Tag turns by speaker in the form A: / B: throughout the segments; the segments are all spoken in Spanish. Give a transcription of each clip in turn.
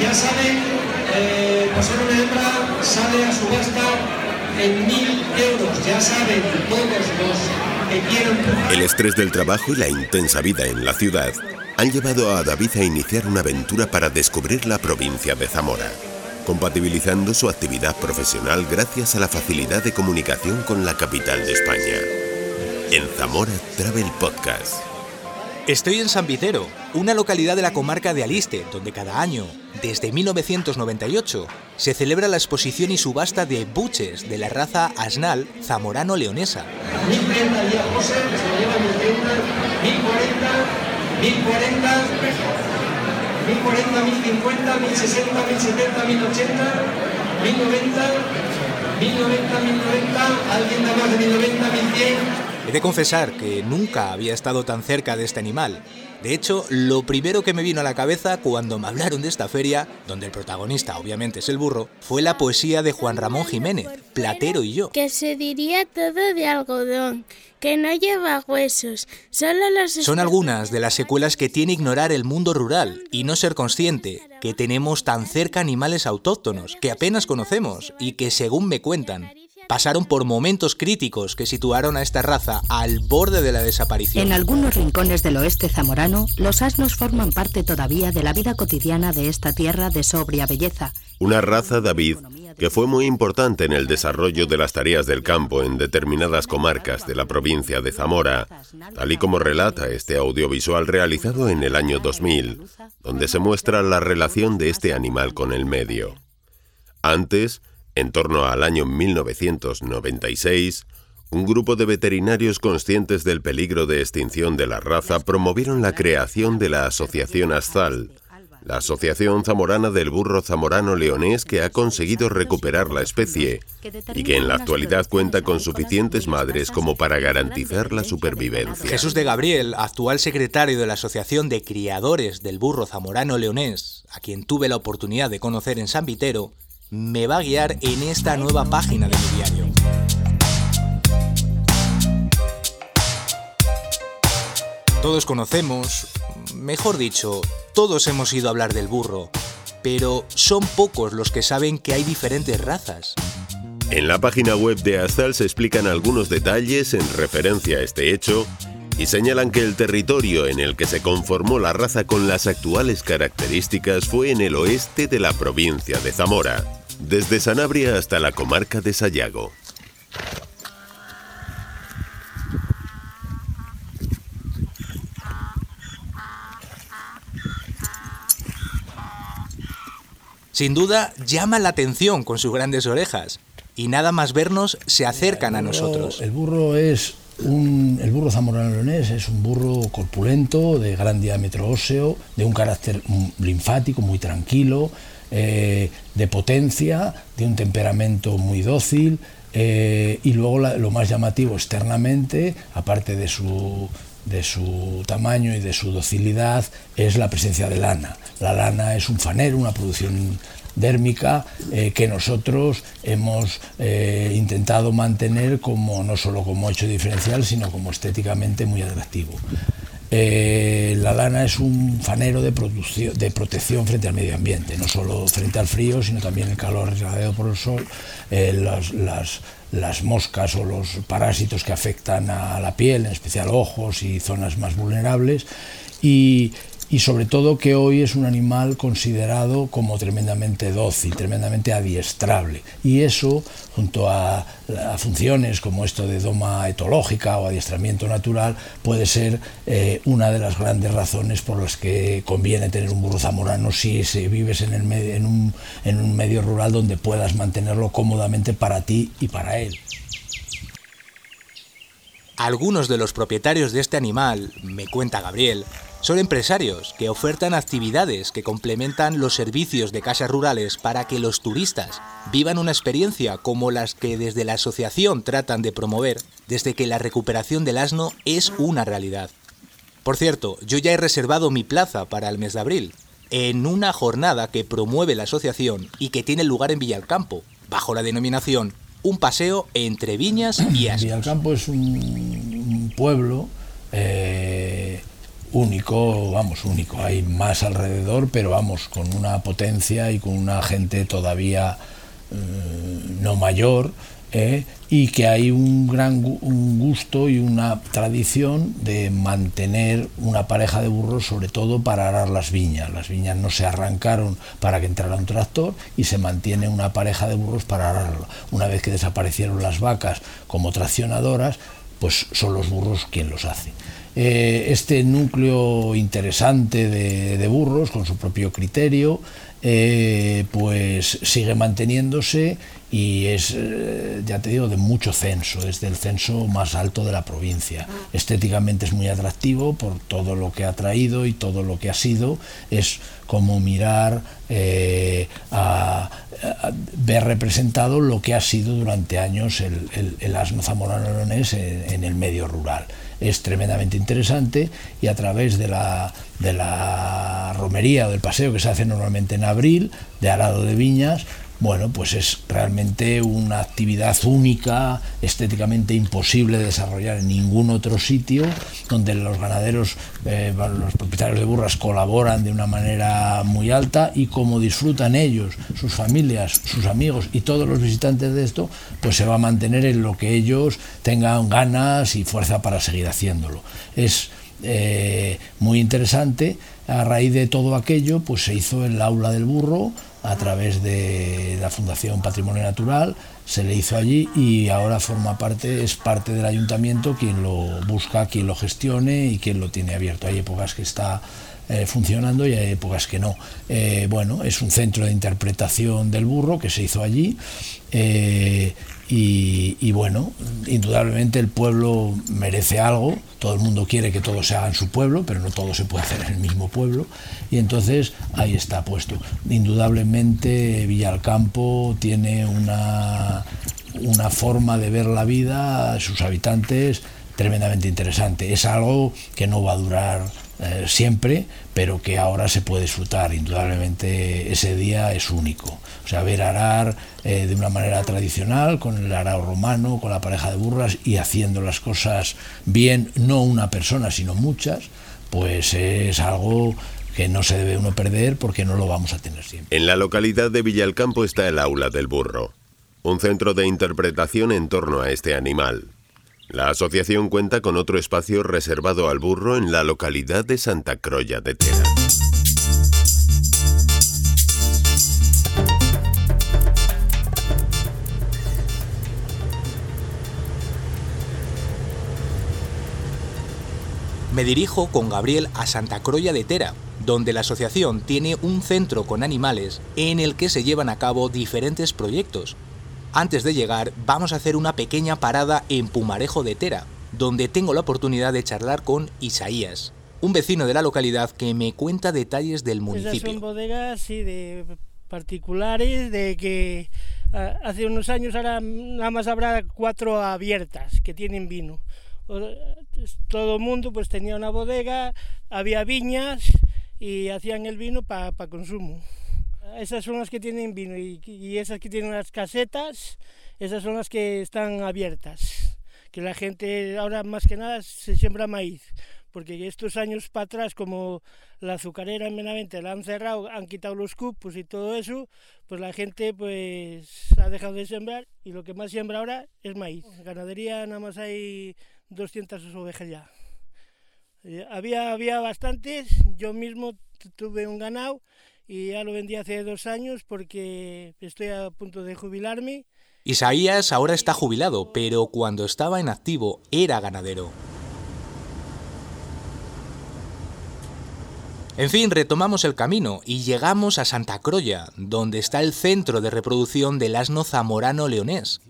A: ya saben, eh, por ser una hembra sale a subasta en mil euros. Ya saben todos los que quieran.
B: El estrés del trabajo y la intensa vida en la ciudad han llevado a David a iniciar una aventura para descubrir la provincia de Zamora, compatibilizando su actividad profesional gracias a la facilidad de comunicación con la capital de España. En Zamora Travel Podcast.
C: Estoy en San Vitero, una localidad de la comarca de Aliste, donde cada año, desde 1998, se celebra la exposición y subasta de buches de la raza asnal zamorano-leonesa.
A: 1030 día José, que se lo lleva 1030, 1040, 1040, 1040, 1050, 1060, 1070, 1080, 1090, 1090, 1090, alguien da más de 1090, 1100.
C: He de confesar que nunca había estado tan cerca de este animal. De hecho, lo primero que me vino a la cabeza cuando me hablaron de esta feria, donde el protagonista obviamente es el burro, fue la poesía de Juan Ramón Jiménez, Platero y yo.
D: Que se diría todo de algodón, que no lleva huesos, solo los...
C: Son algunas de las secuelas que tiene ignorar el mundo rural y no ser consciente que tenemos tan cerca animales autóctonos que apenas conocemos y que según me cuentan, pasaron por momentos críticos que situaron a esta raza al borde de la desaparición.
E: En algunos rincones del oeste zamorano, los asnos forman parte todavía de la vida cotidiana de esta tierra de sobria belleza.
B: Una raza, David, que fue muy importante en el desarrollo de las tareas del campo en determinadas comarcas de la provincia de Zamora, tal y como relata este audiovisual realizado en el año 2000, donde se muestra la relación de este animal con el medio. Antes, en torno al año 1996, un grupo de veterinarios conscientes del peligro de extinción de la raza promovieron la creación de la Asociación Astal, la Asociación Zamorana del Burro Zamorano Leonés que ha conseguido recuperar la especie y que en la actualidad cuenta con suficientes madres como para garantizar la supervivencia.
C: Jesús de Gabriel, actual secretario de la Asociación de Criadores del Burro Zamorano Leonés, a quien tuve la oportunidad de conocer en San Vitero, me va a guiar en esta nueva página de mi diario. Todos conocemos, mejor dicho, todos hemos ido a hablar del burro, pero son pocos los que saben que hay diferentes razas.
B: En la página web de Astal se explican algunos detalles en referencia a este hecho y señalan que el territorio en el que se conformó la raza con las actuales características fue en el oeste de la provincia de Zamora, desde Sanabria hasta la comarca de Sayago.
C: Sin duda, llama la atención con sus grandes orejas, y nada más vernos se acercan a nosotros.
F: El burro es un, el burro zamorano leonés es un burro corpulento, de gran diámetro óseo, de un carácter linfático muy tranquilo, eh, de potencia, de un temperamento muy dócil. eh, y luego lo más llamativo externamente, aparte de su, de su tamaño y de su docilidad, es la presencia de lana. La lana es un fanero, una producción dérmica eh, que nosotros hemos intentado mantener como no solo como hecho diferencial, sino como estéticamente muy atractivo. Eh, la lana es un fanero de, protección frente al medio ambiente, no solo frente al frío, sino también el calor irradiado por el sol, eh, las, las- las moscas o los parásitos que afectan a la piel, en especial ojos y zonas más vulnerables, y, y sobre todo que hoy es un animal considerado como tremendamente dócil, tremendamente adiestrable. Y eso, junto a, funciones como esto de doma etológica o adiestramiento natural, puede ser eh, una de las grandes razones por las que conviene tener un burro zamorano si vives en, el en, un, en un medio rural donde puedas mantenerlo cómodamente para ti y para él.
C: Algunos de los propietarios de este animal, me cuenta Gabriel, son empresarios que ofertan actividades que complementan los servicios de casas rurales para que los turistas vivan una experiencia como las que desde la asociación tratan de promover desde que la recuperación del asno es una realidad. Por cierto, yo ya he reservado mi plaza para el mes de abril, en una jornada que promueve la asociación y que tiene lugar en Villalcampo, bajo la denominación Un paseo entre viñas y asnos.
F: Villalcampo es un, pueblo, eh, único, vamos, único. Hay más alrededor, pero vamos, con una potencia y con una gente todavía eh, no mayor, ¿eh? y que hay un gran gusto y una tradición de mantener una pareja de burros, sobre todo para arar las viñas. Las viñas no se arrancaron para que entrara un tractor y se mantiene una pareja de burros para ararlo. Una vez que desaparecieron las vacas como traccionadoras, pues son los burros quien los hace. Eh, este núcleo interesante de, burros, con su propio criterio, eh, pues sigue manteniéndose y es, eh, ya te digo, de mucho censo, es del censo más alto de la provincia. Estéticamente es muy atractivo por todo lo que ha traído y todo lo que ha sido, es como mirar a, ver representado lo que ha sido durante años el, asno zamorano en el medio rural es tremendamente interesante y a través de la, de la romería o del paseo que se hace normalmente en abril, de arado de viñas, bueno, pues es realmente una actividad única, estéticamente imposible de desarrollar en ningún otro sitio, donde los ganaderos, eh, los propietarios de burras colaboran de una manera muy alta y como disfrutan ellos, sus familias, sus amigos y todos los visitantes de esto, pues se va a mantener en lo que ellos tengan ganas y fuerza para seguir haciéndolo. Eh, muy interesante. A raíz de todo aquello, pues se hizo el aula del burro, a través de la Fundación Patrimonio Natural, se le hizo allí y ahora forma parte, es parte del ayuntamiento quien lo busca, quien lo gestione y quien lo tiene abierto. Hay épocas que está eh, funcionando y hay épocas que no. Eh, bueno, es un centro de interpretación del burro que se hizo allí. Y, bueno, indudablemente el pueblo merece algo, todo el mundo quiere que todo se haga en su pueblo, pero no todo se puede hacer en el mismo pueblo, y entonces ahí está puesto. Indudablemente Villalcampo tiene una, una forma de ver la vida, sus habitantes, tremendamente interesante. Es algo que no va a durar eh, siempre, pero que ahora se puede disfrutar. Indudablemente ese día es único. O sea, ver arar eh, de una manera tradicional, con el arao romano, con la pareja de burras y haciendo las cosas bien, no una persona, sino muchas, pues es algo que no se debe uno perder porque no lo vamos a tener siempre.
B: En la localidad de Villalcampo está el Aula del Burro, un centro de interpretación en torno a este animal. La asociación cuenta con otro espacio reservado al burro en la localidad de Santa Croya de Tera.
C: Me dirijo con Gabriel a Santa Croya de Tera, donde la asociación tiene un centro con animales en el que se llevan a cabo diferentes proyectos, antes de llegar, vamos a hacer una pequeña parada en Pumarejo de Tera, donde tengo la oportunidad de charlar con Isaías, un vecino de la localidad que me cuenta detalles del municipio.
G: Esas son bodegas, sí, de particulares, de que ah, hace unos años ahora nada más habrá cuatro abiertas que tienen vino. Todo el mundo pues tenía una bodega, había viñas y hacían el vino para consumo. Esas son las que tienen vino y, esas que tienen las casetas, esas son las que están abiertas. Que la gente ahora más que nada se siembra maíz, porque estos años para atrás, como la azucarera en Benavente la han cerrado, han quitado los cupos y todo eso, pues la gente pues ha dejado de sembrar y lo que más siembra ahora es maíz. Ganadería nada más hay 200 ovejas ya. Eh, había, había bastantes, yo mismo tuve un ganado y ya lo vendí hace dos años porque estoy a punto de jubilarme.
C: Isaías ahora está jubilado, pero cuando estaba en activo era ganadero. En fin, retomamos el camino y llegamos a Santa Croya, donde está el centro de reproducción del asno zamorano leonés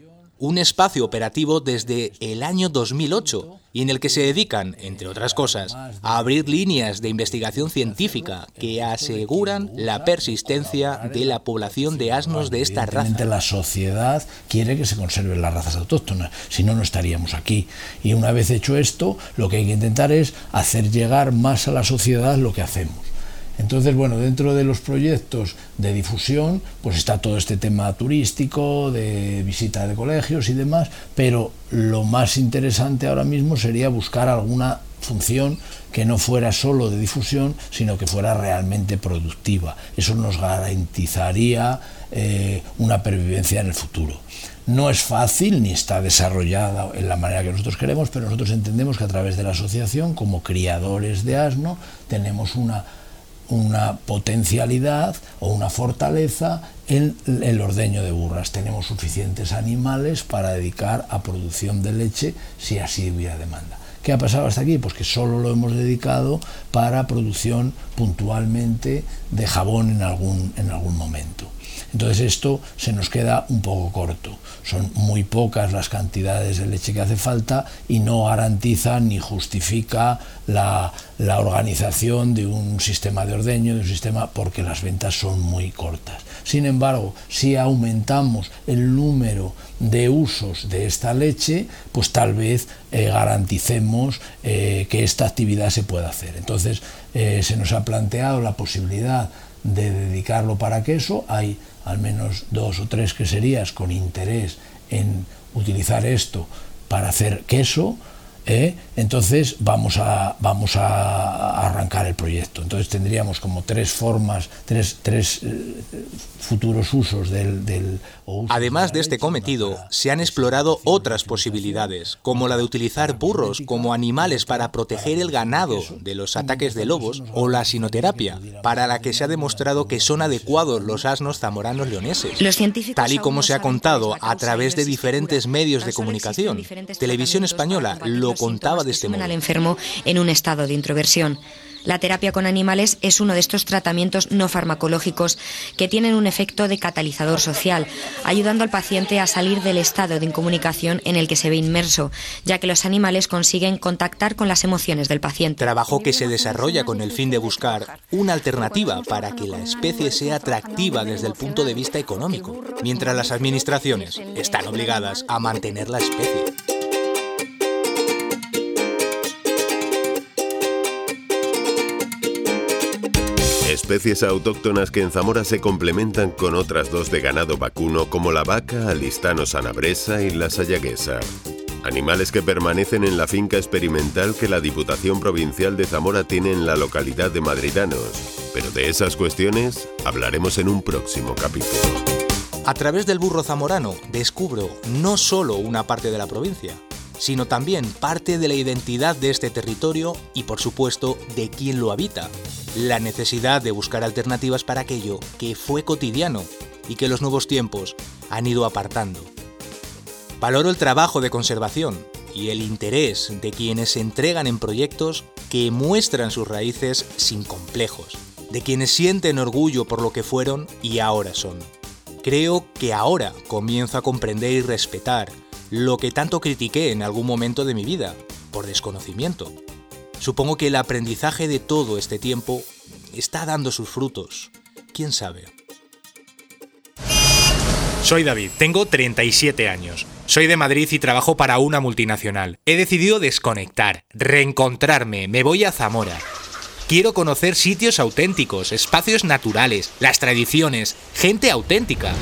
C: un espacio operativo desde el año 2008 y en el que se dedican, entre otras cosas, a abrir líneas de investigación científica que aseguran la persistencia de la población de asnos de esta raza.
F: La sociedad quiere que se conserven las razas autóctonas, si no, no estaríamos aquí. Y una vez hecho esto, lo que hay que intentar es hacer llegar más a la sociedad lo que hacemos. Entonces, bueno, dentro de los proyectos de difusión, pues está todo este tema turístico, de visita de colegios y demás, pero lo más interesante ahora mismo sería buscar alguna función que no fuera solo de difusión, sino que fuera realmente productiva. Eso nos garantizaría eh, una pervivencia en el futuro. No es fácil ni está desarrollada en la manera que nosotros queremos, pero nosotros entendemos que a través de la asociación, como criadores de asno, tenemos una, una potencialidad o una fortaleza en el ordeño de burras. Tenemos suficientes animales para dedicar a producción de leche si así hubiera demanda. ¿Qué ha pasado hasta aquí? Pues que solo lo hemos dedicado para producción puntualmente de jabón en algún, en algún momento. Entonces esto se nos queda un poco corto. Son muy pocas las cantidades de leche que hace falta y no garantiza ni justifica la, organización de un sistema de ordeño, de un sistema, porque las ventas son muy cortas. Sin embargo, si aumentamos el número de usos de esta leche, pues tal vez eh, garanticemos eh, que esta actividad se pueda hacer. Entonces, eh, se nos ha planteado la posibilidad de dedicarlo para queso. Hay al menos dos o tres queserías con interés en utilizar esto para hacer queso ¿eh? entonces vamos a, vamos a arrancar el proyecto. Entonces tendríamos como tres formas, tres, tres eh, futuros usos del... del
C: Además de este cometido, se han explorado otras posibilidades, como la de utilizar burros como animales para proteger el ganado de los ataques de lobos, o la sinoterapia, para la que se ha demostrado que son adecuados los asnos zamoranos leoneses, tal y como se ha contado a través de diferentes medios de comunicación. Televisión Española lo contaba de este modo.
H: al enfermo en un estado de introversión. La terapia con animales es uno de estos tratamientos no farmacológicos que tienen un efecto de catalizador social, ayudando al paciente a salir del estado de incomunicación en el que se ve inmerso, ya que los animales consiguen contactar con las emociones del paciente.
C: Trabajo que se desarrolla con el fin de buscar una alternativa para que la especie sea atractiva desde el punto de vista económico, mientras las administraciones están obligadas a mantener la especie.
B: Especies autóctonas que en Zamora se complementan con otras dos de ganado vacuno como la vaca alistano sanabresa y la sayaguesa. Animales que permanecen en la finca experimental que la Diputación Provincial de Zamora tiene en la localidad de Madridanos. Pero de esas cuestiones hablaremos en un próximo capítulo.
C: A través del burro zamorano descubro no solo una parte de la provincia, sino también parte de la identidad de este territorio y por supuesto de quien lo habita. La necesidad de buscar alternativas para aquello que fue cotidiano y que los nuevos tiempos han ido apartando. Valoro el trabajo de conservación y el interés de quienes se entregan en proyectos que muestran sus raíces sin complejos, de quienes sienten orgullo por lo que fueron y ahora son. Creo que ahora comienzo a comprender y respetar lo que tanto critiqué en algún momento de mi vida, por desconocimiento. Supongo que el aprendizaje de todo este tiempo está dando sus frutos. ¿Quién sabe? Soy David, tengo 37 años. Soy de Madrid y trabajo para una multinacional. He decidido desconectar, reencontrarme, me voy a Zamora. Quiero conocer sitios auténticos, espacios naturales, las tradiciones, gente auténtica.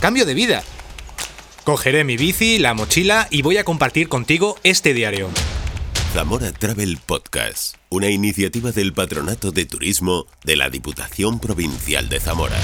C: Cambio de vida, Cogeré mi bici, la mochila y voy a compartir contigo este diario.
B: Zamora Travel Podcast, una iniciativa del Patronato de Turismo de la Diputación Provincial de Zamora.